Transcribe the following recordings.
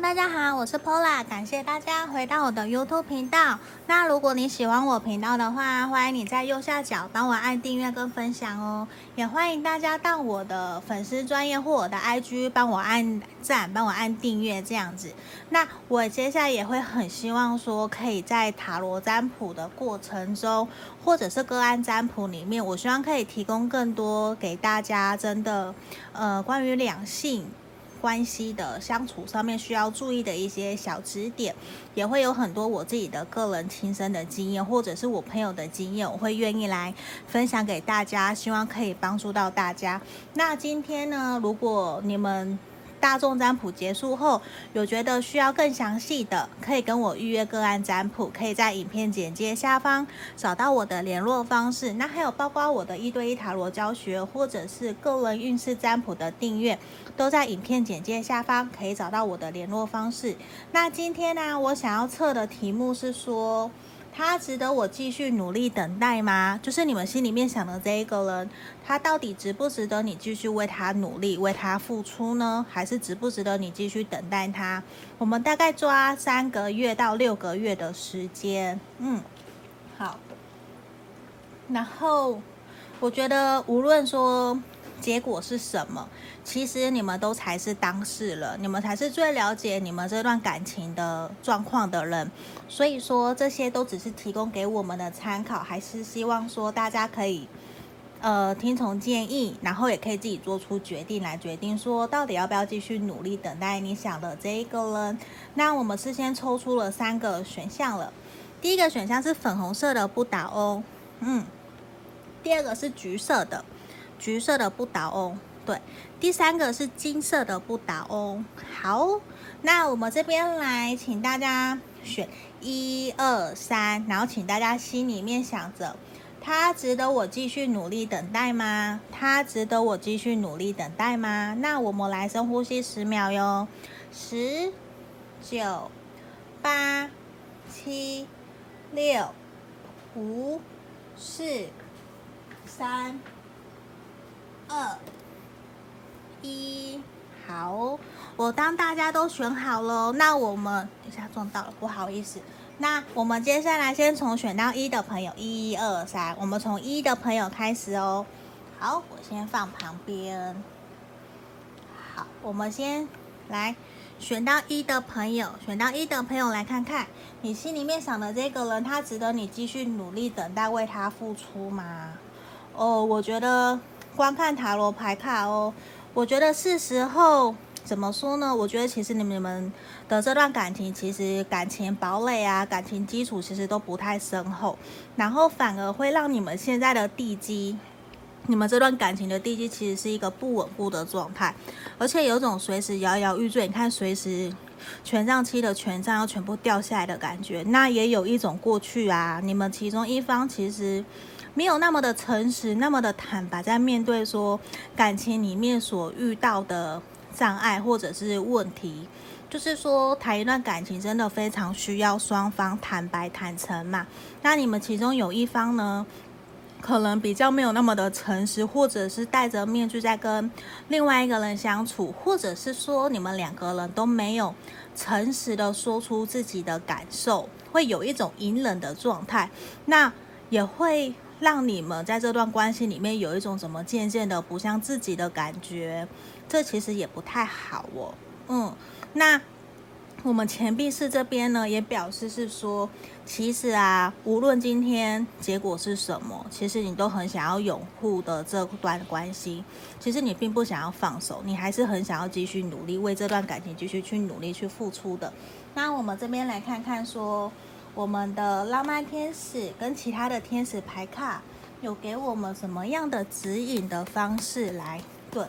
大家好，我是 Pola，感谢大家回到我的 YouTube 频道。那如果你喜欢我频道的话，欢迎你在右下角帮我按订阅跟分享哦。也欢迎大家到我的粉丝专业或我的 IG 帮我按赞，帮我按订阅这样子。那我接下来也会很希望说，可以在塔罗占卜的过程中，或者是个案占卜里面，我希望可以提供更多给大家，真的，呃，关于两性。关系的相处上面需要注意的一些小指点，也会有很多我自己的个人亲身的经验，或者是我朋友的经验，我会愿意来分享给大家，希望可以帮助到大家。那今天呢，如果你们大众占卜结束后，有觉得需要更详细的，可以跟我预约个案占卜，可以在影片简介下方找到我的联络方式。那还有包括我的一对一塔罗教学，或者是个人运势占卜的订阅，都在影片简介下方可以找到我的联络方式。那今天呢，我想要测的题目是说，他值得我继续努力等待吗？就是你们心里面想的这一个人，他到底值不值得你继续为他努力、为他付出呢？还是值不值得你继续等待他？我们大概抓三个月到六个月的时间。嗯，好。然后我觉得无论说。结果是什么？其实你们都才是当事人，你们才是最了解你们这段感情的状况的人。所以说这些都只是提供给我们的参考，还是希望说大家可以呃听从建议，然后也可以自己做出决定来决定说到底要不要继续努力等待你想的这一个人。那我们事先抽出了三个选项了，第一个选项是粉红色的不倒翁，嗯，第二个是橘色的。橘色的不倒翁，对，第三个是金色的不倒翁。好，那我们这边来，请大家选一二三，然后请大家心里面想着，他值得我继续努力等待吗？他值得我继续努力等待吗？那我们来深呼吸十秒哟，十、九、八、七、六、五、四、三。二一，好，我当大家都选好了，那我们一下撞到了，不好意思。那我们接下来先从选到一的朋友，一二三，我们从一的朋友开始哦。好，我先放旁边。好，我们先来选到一的朋友，选到一的朋友来看看，你心里面想的这个人，他值得你继续努力等待，为他付出吗？哦，我觉得。观看塔罗牌卡哦，我觉得是时候怎么说呢？我觉得其实你们的这段感情，其实感情堡垒啊，感情基础其实都不太深厚，然后反而会让你们现在的地基，你们这段感情的地基其实是一个不稳固的状态，而且有种随时摇摇欲坠，你看随时权杖七的权杖要全部掉下来的感觉，那也有一种过去啊，你们其中一方其实。没有那么的诚实，那么的坦白，在面对说感情里面所遇到的障碍或者是问题，就是说谈一段感情真的非常需要双方坦白坦诚嘛。那你们其中有一方呢，可能比较没有那么的诚实，或者是戴着面具在跟另外一个人相处，或者是说你们两个人都没有诚实的说出自己的感受，会有一种隐忍的状态，那也会。让你们在这段关系里面有一种怎么渐渐的不像自己的感觉，这其实也不太好哦。嗯，那我们钱币四这边呢，也表示是说，其实啊，无论今天结果是什么，其实你都很想要拥护的这段关系，其实你并不想要放手，你还是很想要继续努力，为这段感情继续去努力去付出的。那我们这边来看看说。我们的浪漫天使跟其他的天使牌卡有给我们什么样的指引的方式来？对，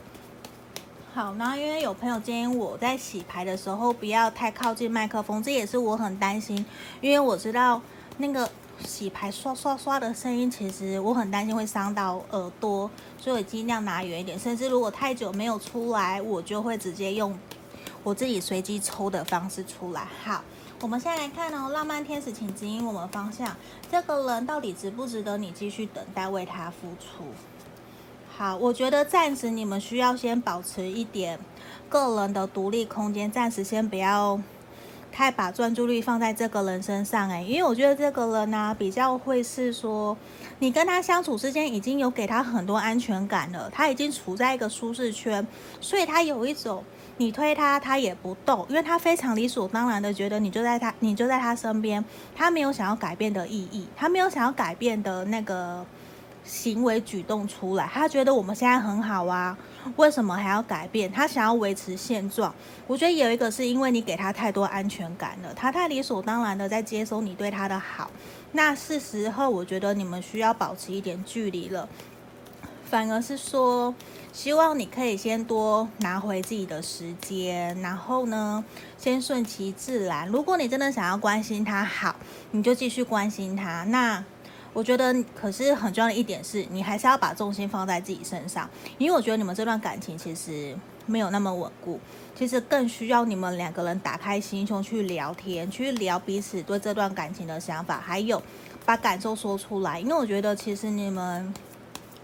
好，那因为有朋友建议我在洗牌的时候不要太靠近麦克风，这也是我很担心，因为我知道那个洗牌刷刷刷的声音，其实我很担心会伤到耳朵，所以我尽量拿远一点，甚至如果太久没有出来，我就会直接用我自己随机抽的方式出来。好。我们现在来看哦，浪漫天使，请指引我们方向。这个人到底值不值得你继续等待，为他付出？好，我觉得暂时你们需要先保持一点个人的独立空间，暂时先不要太把专注力放在这个人身上诶，因为我觉得这个人呢、比较会是说，你跟他相处之间已经有给他很多安全感了，他已经处在一个舒适圈，所以他有一种你推他他也不动，因为他非常理所当然的觉得你就在他你就在他身边，他没有想要改变的意义，他没有想要改变的那个。行为举动出来，他觉得我们现在很好啊，为什么还要改变？他想要维持现状。我觉得有一个是因为你给他太多安全感了，他太理所当然的在接收你对他的好。那是时候，我觉得你们需要保持一点距离了。反而是说，希望你可以先多拿回自己的时间，然后呢，先顺其自然。如果你真的想要关心他好，你就继续关心他。那。我觉得，可是很重要的一点是，你还是要把重心放在自己身上，因为我觉得你们这段感情其实没有那么稳固，其实更需要你们两个人打开心胸去聊天，去聊彼此对这段感情的想法，还有把感受说出来。因为我觉得，其实你们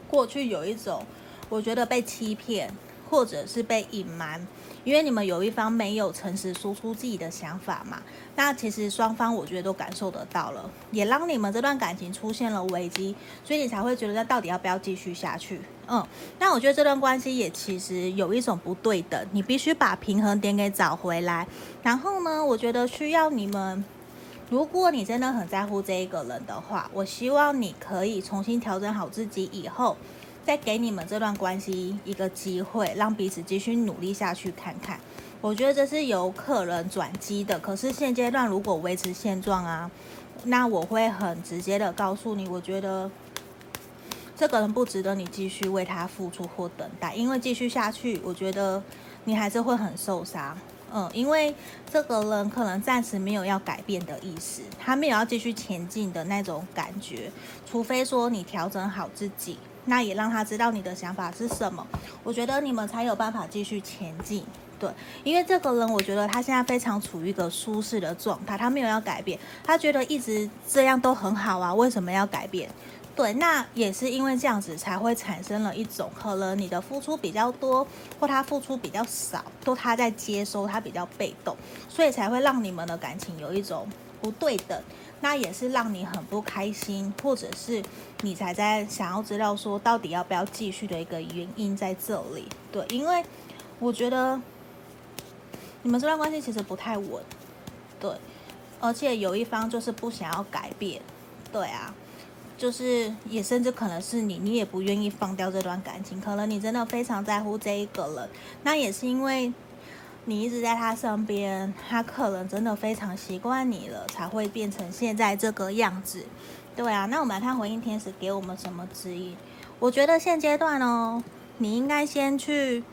过去有一种，我觉得被欺骗，或者是被隐瞒。因为你们有一方没有诚实说出自己的想法嘛，那其实双方我觉得都感受得到了，也让你们这段感情出现了危机，所以你才会觉得那到底要不要继续下去？嗯，那我觉得这段关系也其实有一种不对等，你必须把平衡点给找回来。然后呢，我觉得需要你们，如果你真的很在乎这一个人的话，我希望你可以重新调整好自己以后。再给你们这段关系一个机会，让彼此继续努力下去看看。我觉得这是有可能转机的。可是现阶段如果维持现状啊，那我会很直接的告诉你，我觉得这个人不值得你继续为他付出或等待，因为继续下去，我觉得你还是会很受伤。嗯，因为这个人可能暂时没有要改变的意思，他没有要继续前进的那种感觉，除非说你调整好自己。那也让他知道你的想法是什么，我觉得你们才有办法继续前进。对，因为这个人，我觉得他现在非常处于一个舒适的状态，他没有要改变，他觉得一直这样都很好啊，为什么要改变？对，那也是因为这样子才会产生了一种可能你的付出比较多，或他付出比较少，都他在接收，他比较被动，所以才会让你们的感情有一种不对等。那也是让你很不开心，或者是你才在想要知道说到底要不要继续的一个原因在这里。对，因为我觉得你们这段关系其实不太稳，对，而且有一方就是不想要改变，对啊，就是也甚至可能是你，你也不愿意放掉这段感情，可能你真的非常在乎这一个人，那也是因为。你一直在他身边，他可能真的非常习惯你了，才会变成现在这个样子。对啊，那我们来看回应天使给我们什么指引？我觉得现阶段哦，你应该先去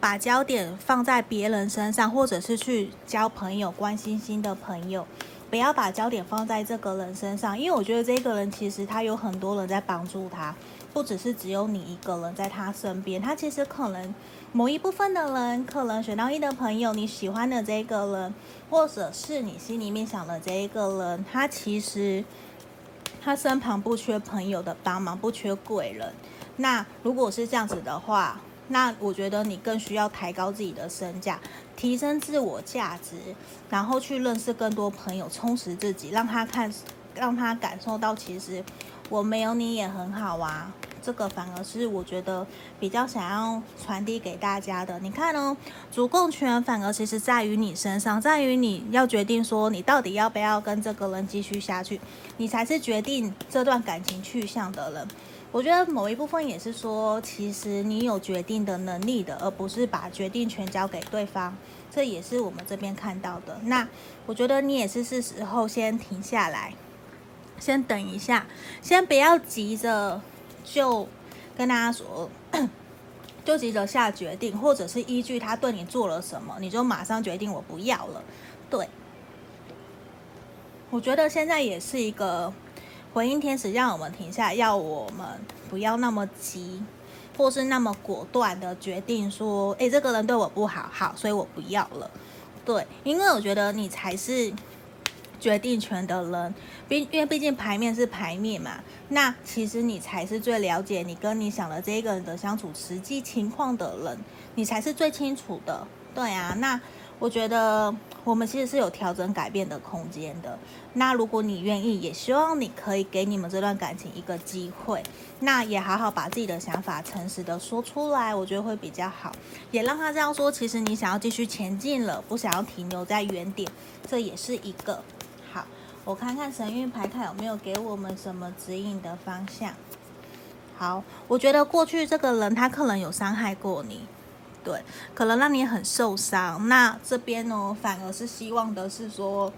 把焦点放在别人身上，或者是去交朋友、关心新的朋友，不要把焦点放在这个人身上，因为我觉得这个人其实他有很多人在帮助他，不只是只有你一个人在他身边，他其实可能。某一部分的人，可能选到一的朋友，你喜欢的这个人，或者是你心里面想的这一个人，他其实他身旁不缺朋友的帮忙，不缺贵人。那如果是这样子的话，那我觉得你更需要抬高自己的身价，提升自我价值，然后去认识更多朋友，充实自己，让他看，让他感受到，其实我没有你也很好啊。这个反而是我觉得比较想要传递给大家的。你看哦，主控权反而其实在于你身上，在于你要决定说你到底要不要跟这个人继续下去，你才是决定这段感情去向的人。我觉得某一部分也是说，其实你有决定的能力的，而不是把决定权交给对方。这也是我们这边看到的。那我觉得你也是是时候先停下来，先等一下，先不要急着。就跟大家说，就急着下决定，或者是依据他对你做了什么，你就马上决定我不要了。对，我觉得现在也是一个回应天使，让我们停下，要我们不要那么急，或是那么果断的决定说，诶，这个人对我不好，好，所以我不要了。对，因为我觉得你才是决定权的人，毕因为毕竟牌面是牌面嘛，那其实你才是最了解你跟你想的这一个人的相处实际情况的人，你才是最清楚的。对啊，那我觉得我们其实是有调整改变的空间的。那如果你愿意，也希望你可以给你们这段感情一个机会，那也好好把自己的想法诚实的说出来，我觉得会比较好，也让他这样说，其实你想要继续前进了，不想要停留在原点，这也是一个。我看看神諭牌卡有没有给我们什么指引的方向。好，我觉得过去这个人他可能有伤害过你，对，可能让你很受伤。那这边呢，反而是希望的是说，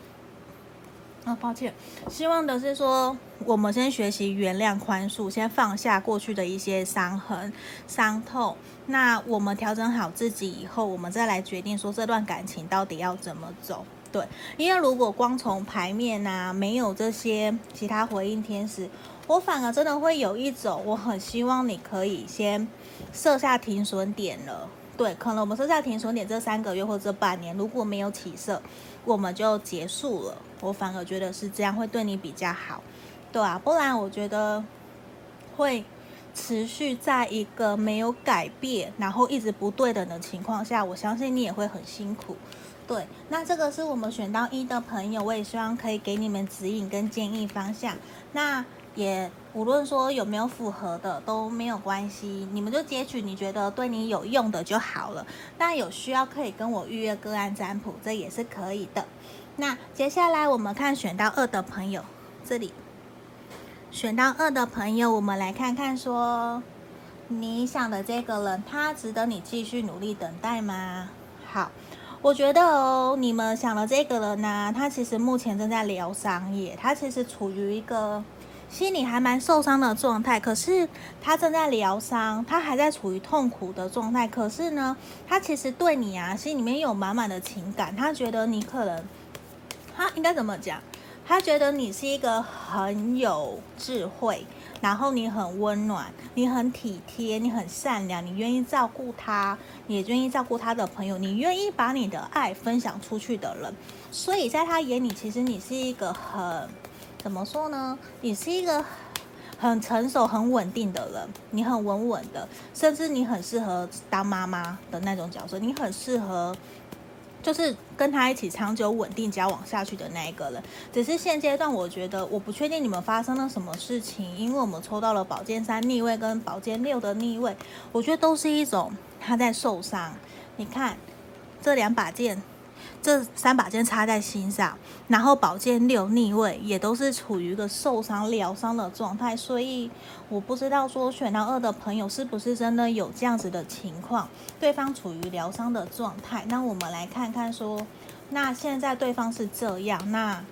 啊，抱歉，希望的是说，我们先学习原谅、宽恕，先放下过去的一些伤痕、伤痛。那我们调整好自己以后，我们再来决定说这段感情到底要怎么走。对，因为如果光从牌面啊，没有这些其他回应天使，我反而真的会有一种，我很希望你可以先设下停损点了。对，可能我们设下停损点，这三个月或这半年，如果没有起色，我们就结束了。我反而觉得是这样会对你比较好，对啊，不然我觉得会持续在一个没有改变，然后一直不对等的情况下，我相信你也会很辛苦。对，那这个是我们选到一的朋友，我也希望可以给你们指引跟建议方向。那也无论说有没有符合的都没有关系，你们就截取你觉得对你有用的就好了。那有需要可以跟我预约个案占卜，这也是可以的。那接下来我们看选到二的朋友，这里选到二的朋友，我们来看看说你想的这个人，他值得你继续努力等待吗？好。我觉得哦，你们想的这个人呢，他其实目前正在疗伤也，他其实处于一个心里还蛮受伤的状态。可是他正在疗伤，他还在处于痛苦的状态。可是呢，他其实对你啊，心里面有满满的情感。他觉得你可能，他应该怎么讲？他觉得你是一个很有智慧。然后你很温暖，你很体贴，你很善良，你愿意照顾他，你也愿意照顾他的朋友，你愿意把你的爱分享出去的人。所以在他眼里，其实你是一个很，怎么说呢？你是一个很成熟、很稳定的人，你很稳稳的，甚至你很适合当妈妈的那种角色，你很适合。就是跟他一起长久稳定交往下去的那一个人，只是现阶段我觉得我不确定你们发生了什么事情，因为我们抽到了宝剑三逆位跟宝剑六的逆位，我觉得都是一种他在受伤。你看这两把剑。这三把剑插在心上，然后宝剑六逆位也都是处于一个受伤疗伤的状态，所以我不知道说选到二的朋友是不是真的有这样子的情况，对方处于疗伤的状态。那我们来看看说，那现在对方是这样，那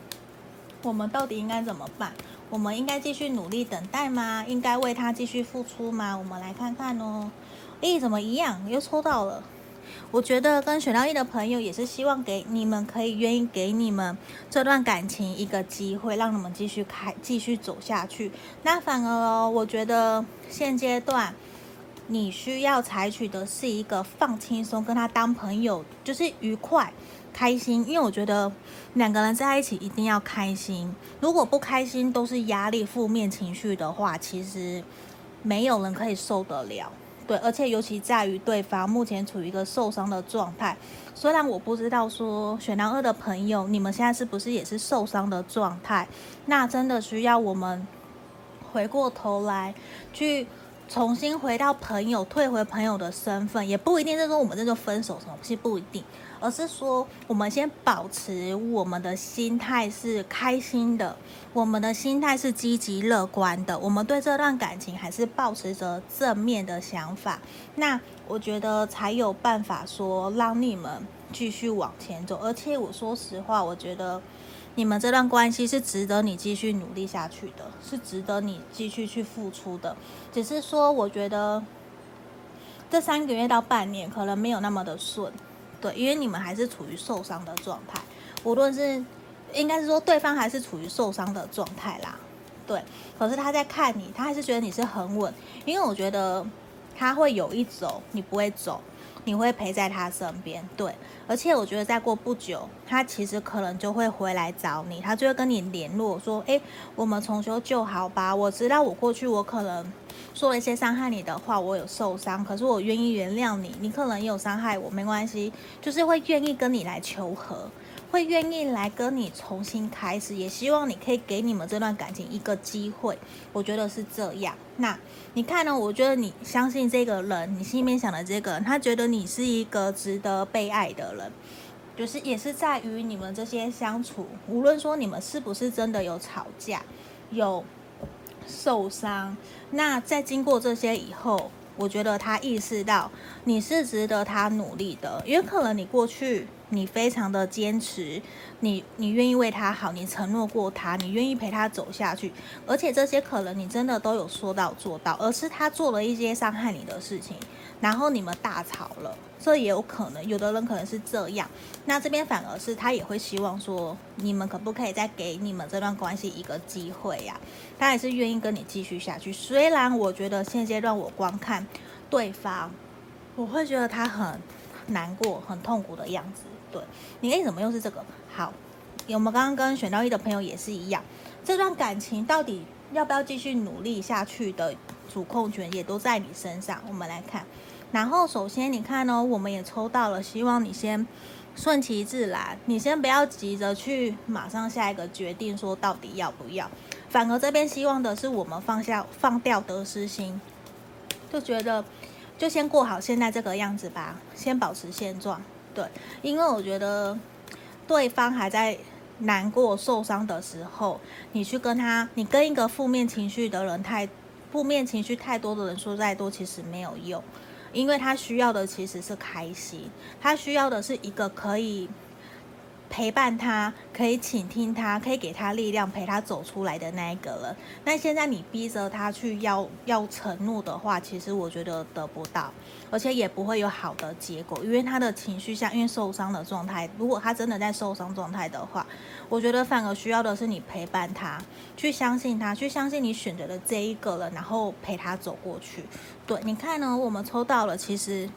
我们到底应该怎么办？我们应该继续努力等待吗？应该为他继续付出吗？我们来看看哦。诶，怎么一样？又抽到了。我觉得跟选到一的朋友也是希望给你们可以愿意给你们这段感情一个机会，让你们继续开继续走下去。那反而哦，我觉得现阶段你需要采取的是一个放轻松，跟他当朋友就是愉快开心。因为我觉得两个人在一起一定要开心，如果不开心都是压力负面情绪的话，其实没有人可以受得了。对，而且尤其在于对方目前处于一个受伤的状态。虽然我不知道说选到二的朋友，你们现在是不是也是受伤的状态？那真的需要我们回过头来去重新回到朋友，退回朋友的身份，也不一定是说我们这就分手什么，其实不一定。而是说，我们先保持我们的心态是开心的，我们的心态是积极乐观的，我们对这段感情还是保持着正面的想法。那我觉得才有办法说让你们继续往前走。而且我说实话，我觉得你们这段关系是值得你继续努力下去的，是值得你继续去付出的。只是说，我觉得这三个月到半年可能没有那么的顺。对，因为你们还是处于受伤的状态，无论是应该是说对方还是处于受伤的状态啦。对，可是他在看你，他还是觉得你是很稳，因为我觉得他会有一走，你不会走，你会陪在他身边，对。而且我觉得再过不久，他其实可能就会回来找你，他就会跟你联络说，诶，我们重修旧好吧？我知道我过去我可能说了一些伤害你的话，我有受伤，可是我愿意原谅你。你可能也有伤害我，没关系，就是会愿意跟你来求和。会愿意来跟你重新开始，也希望你可以给你们这段感情一个机会。我觉得是这样。那你看呢？我觉得你相信这个人，你心里面想的这个人，他觉得你是一个值得被爱的人，就是也是在于你们这些相处，无论说你们是不是真的有吵架、有受伤，那在经过这些以后，我觉得他意识到你是值得他努力的，因为可能你过去。你非常的坚持，你你愿意为他好，你承诺过他，你愿意陪他走下去，而且这些可能你真的都有说到做到，而是他做了一些伤害你的事情，然后你们大吵了，这也有可能，有的人可能是这样，那这边反而是他也会希望说，你们可不可以再给你们这段关系一个机会呀？他也是愿意跟你继续下去，虽然我觉得现阶段我观看对方，我会觉得他很难过、很痛苦的样子。你为什么又是这个？好，我们刚刚跟选到一的朋友也是一样，这段感情到底要不要继续努力下去的主控权也都在你身上。我们来看，然后首先你看哦，我们也抽到了，希望你先顺其自然，你先不要急着去马上下一个决定，说到底要不要。反而这边希望的是我们放下、放掉得失心，就觉得就先过好现在这个样子吧，先保持现状。对，因为我觉得对方还在难过、受伤的时候，你去跟他，你跟一个负面情绪的人太负面情绪太多的人说再多，其实没有用，因为他需要的其实是开心，他需要的是一个可以。陪伴他，可以倾听他，可以给他力量，陪他走出来的那一个人。那现在你逼着他去要要承诺的话，其实我觉得得不到，而且也不会有好的结果，因为他的情绪像因为受伤的状态，如果他真的在受伤状态的话，我觉得反而需要的是你陪伴他，去相信他，去相信你选择的这一个人，然后陪他走过去。对，你看呢，我们抽到了，其实。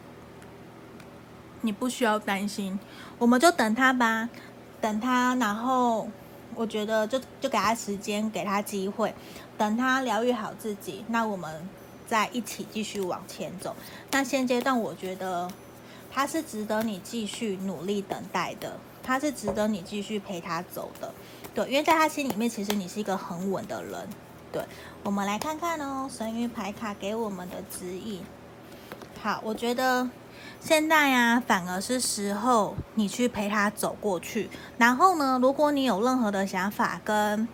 你不需要担心，我们就等他吧，等他，然后我觉得就就给他时间，给他机会，等他疗愈好自己，那我们再一起继续往前走。那现阶段我觉得他是值得你继续努力等待的，他是值得你继续陪他走的，对，因为在他心里面，其实你是一个很稳的人。对，我们来看看哦，神諭牌卡给我们的指引。好，我觉得。现在呀、啊，反而是时候你去陪他走过去。然后呢，如果你有任何的想法跟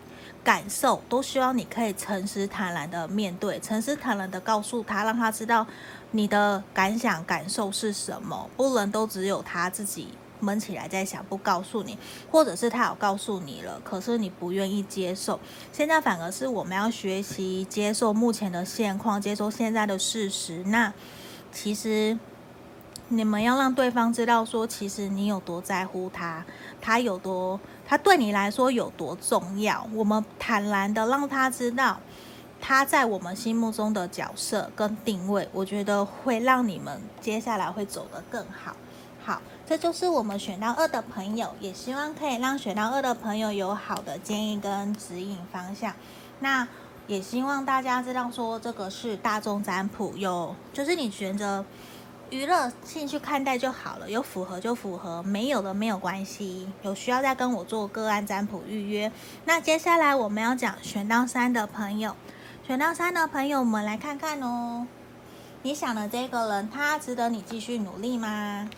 感受，都希望你可以诚实坦然的面对，诚实坦然的告诉他，让他知道你的感想感受是什么。不能都只有他自己闷起来在想，不告诉你，或者是他有告诉你了，可是你不愿意接受。现在反而是我们要学习接受目前的现况，接受现在的事实。那其实。你们要让对方知道，说其实你有多在乎他，他有多，他对你来说有多重要。我们坦然的让他知道，他在我们心目中的角色跟定位，我觉得会让你们接下来会走得更好。好，这就是我们选到二的朋友，也希望可以让选到二的朋友有好的建议跟指引方向。那也希望大家知道，说这个是大众占卜，有就是你选择。娱乐性去看待就好了，有符合就符合，没有的没有关系。有需要再跟我做个案占卜预约。那接下来我们要讲选到三的朋友，选到三的朋友，们来看看哦。你想的这个人，他值得你继续努力吗？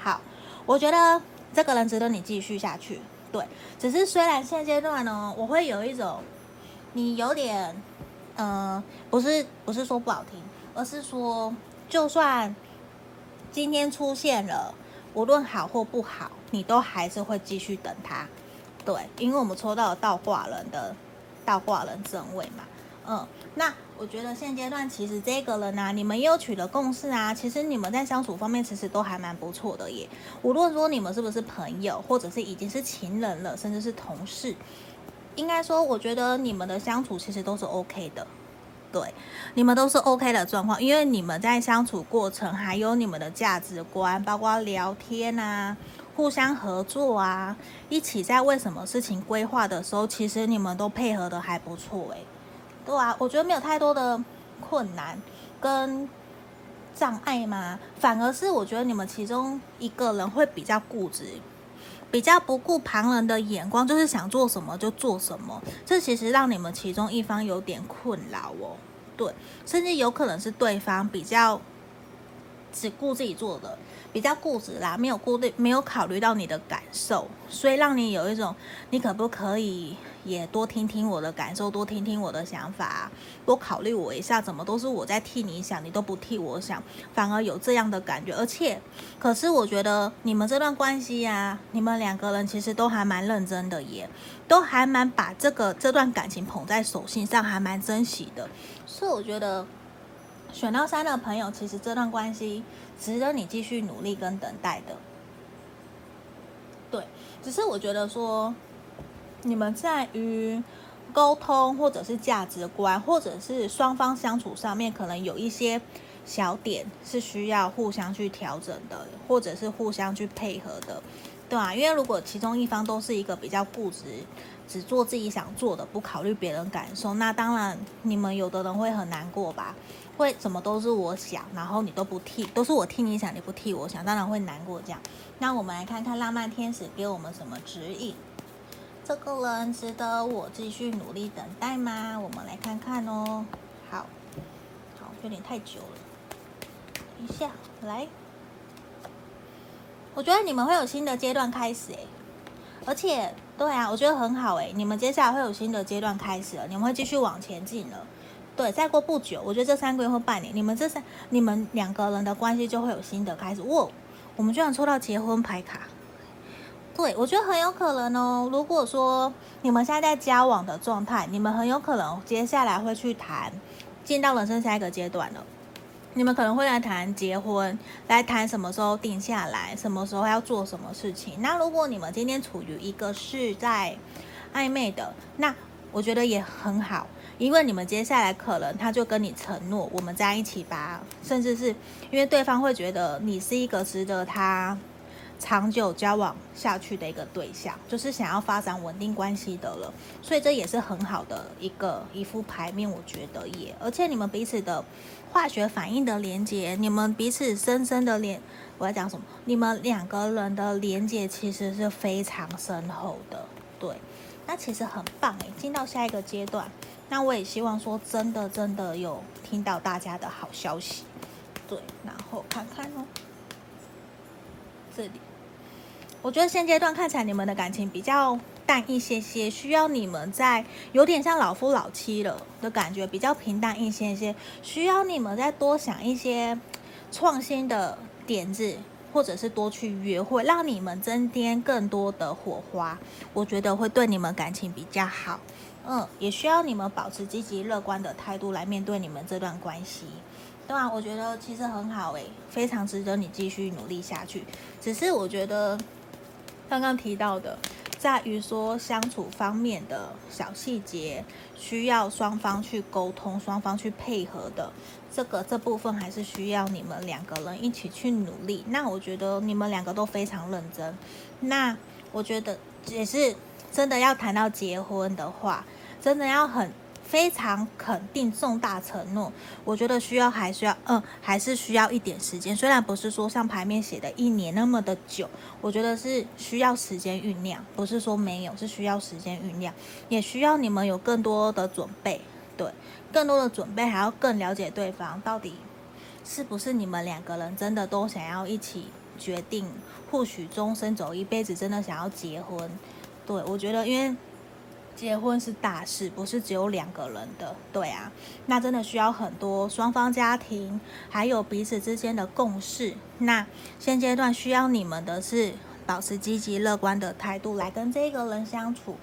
好，我觉得这个人值得你继续下去。对，只是虽然现阶段呢，我会有一种你有点，嗯、呃，不是不是说不好听，而是说就算。今天出现了，无论好或不好，你都还是会继续等他，对，因为我们抽到了倒挂人的倒挂人正位嘛，嗯，那我觉得现阶段其实这个人呢、你们又取得共识啊，其实你们在相处方面其实都还蛮不错的耶，无论说你们是不是朋友，或者是已经是情人了，甚至是同事，应该说我觉得你们的相处其实都是 OK 的，对，你们都是 OK 的状况，因为你们在相处过程，还有你们的价值观，包括聊天啊，互相合作啊，一起在为什么事情规划的时候，其实你们都配合的还不错诶。对啊，我觉得没有太多的困难跟障碍嘛，反而是我觉得你们其中一个人会比较固执。比较不顾旁人的眼光，就是想做什么就做什么，这其实让你们其中一方有点困扰哦。对，甚至有可能是对方比较只顾自己做的。比较固执啦，没有顾虑，没有考虑到你的感受，所以让你有一种，你可不可以也多听听我的感受，多听听我的想法，多考虑我一下，怎么都是我在替你想，你都不替我想，反而有这样的感觉。而且，可是我觉得你们这段关系呀，你们两个人其实都还蛮认真的耶，都还蛮把这个这段感情捧在手心上，还蛮珍惜的。所以我觉得。选到三的朋友，其实这段关系值得你继续努力跟等待的。对，只是我觉得说，你们在于沟通或者是价值观，或者是双方相处上面，可能有一些小点是需要互相去调整的，或者是互相去配合的，对啊，因为如果其中一方都是一个比较固执，只做自己想做的，不考虑别人感受，那当然你们有的人会很难过吧。会什么都是我想，然后你都不替，都是我替你想，你不替我想，当然会难过这样。那我们来看看浪漫天使给我们什么指引？这个人值得我继续努力等待吗？我们来看看哦。好，好，有点太久了。一下，来，我觉得你们会有新的阶段开始诶，而且对啊，我觉得很好诶，你们接下来会有新的阶段开始了，你们会继续往前进了。对，再过不久，我觉得这三个月或半年，你们这三你们两个人的关系就会有新的开始。哇，我们居然抽到结婚牌卡，对，我觉得很有可能哦。如果说你们现在在交往的状态，你们很有可能接下来会去谈，进到人生下一个阶段了。你们可能会来谈结婚，来谈什么时候定下来，什么时候要做什么事情。那如果你们今天处于一个是在暧昧的，那我觉得也很好。因为你们接下来可能他就跟你承诺，我们在一起吧，甚至是因为对方会觉得你是一个值得他长久交往下去的一个对象，就是想要发展稳定关系的了，所以这也是很好的一个一副牌面，我觉得也，而且你们彼此的化学反应的连接，你们彼此深深的连，我要讲什么？你们两个人的连接其实是非常深厚的，对，那其实很棒诶，进到下一个阶段。那我也希望说，真的真的有听到大家的好消息，对，然后看看哦，这里，我觉得现阶段看起来你们的感情比较淡一些些，需要你们在有点像老夫老妻了的感觉，比较平淡一些些，需要你们再多想一些创新的点子，或者是多去约会，让你们增添更多的火花，我觉得会对你们感情比较好。嗯，也需要你们保持积极乐观的态度来面对你们这段关系，对啊，我觉得其实很好诶，非常值得你继续努力下去。只是我觉得刚刚提到的，在于说相处方面的小细节，需要双方去沟通，双方去配合的，这个这部分还是需要你们两个人一起去努力。那我觉得你们两个都非常认真，那我觉得也是。真的要谈到结婚的话，真的要很非常肯定重大承诺，我觉得需要还需要嗯，还是需要一点时间。虽然不是说像牌面写的一年那么的久，我觉得是需要时间酝酿，不是说没有，是需要时间酝酿，也需要你们有更多的准备，对，更多的准备，还要更了解对方到底是不是你们两个人真的都想要一起决定，或许终身走一辈子，真的想要结婚。对，我觉得，因为结婚是大事，不是只有两个人的，对啊，那真的需要很多双方家庭，还有彼此之间的共识。那现阶段需要你们的是保持积极乐观的态度来跟这个人相处。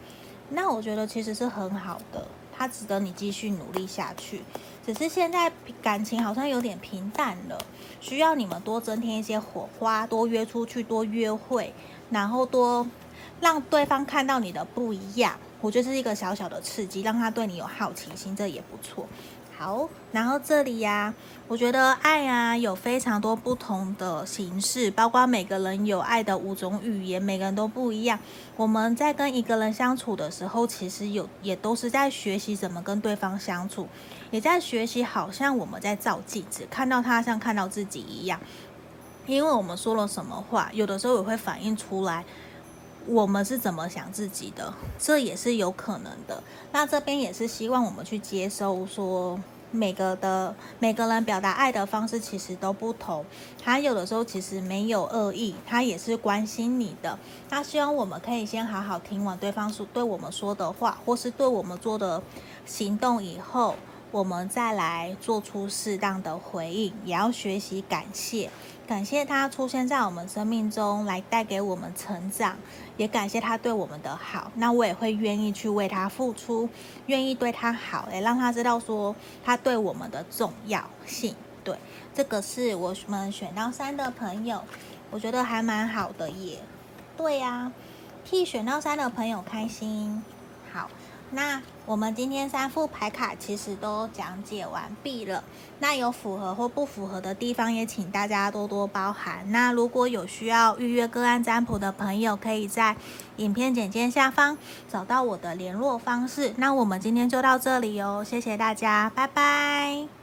那我觉得其实是很好的，他值得你继续努力下去。只是现在感情好像有点平淡了，需要你们多增添一些火花，多约出去，多约会，然后多。让对方看到你的不一样，我觉得是一个小小的刺激，让他对你有好奇心，这也不错。好，然后这里呀，我觉得爱啊有非常多不同的形式，包括每个人有爱的五种语言，每个人都不一样。我们在跟一个人相处的时候，其实有也都是在学习怎么跟对方相处，也在学习，好像我们在照镜子，看到他像看到自己一样。因为我们说了什么话，有的时候也会反映出来。我们是怎么想自己的，这也是有可能的。那这边也是希望我们去接收，说每个的每个人表达爱的方式其实都不同。他有的时候其实没有恶意，他也是关心你的。他希望我们可以先好好听完对方说对我们说的话，或是对我们做的行动以后，我们再来做出适当的回应，也要学习感谢。感谢他出现在我们生命中，来带给我们成长，也感谢他对我们的好。那我也会愿意去为他付出，愿意对他好，也让他知道说他对我们的重要性。对，这个是我们选到三的朋友，我觉得还蛮好的耶。对呀、啊，替选到三的朋友开心。好。那我们今天三副牌卡其实都讲解完毕了。那有符合或不符合的地方，也请大家多多包涵。那如果有需要预约个案占卜的朋友，可以在影片简介下方找到我的联络方式。那我们今天就到这里哦，谢谢大家，拜拜。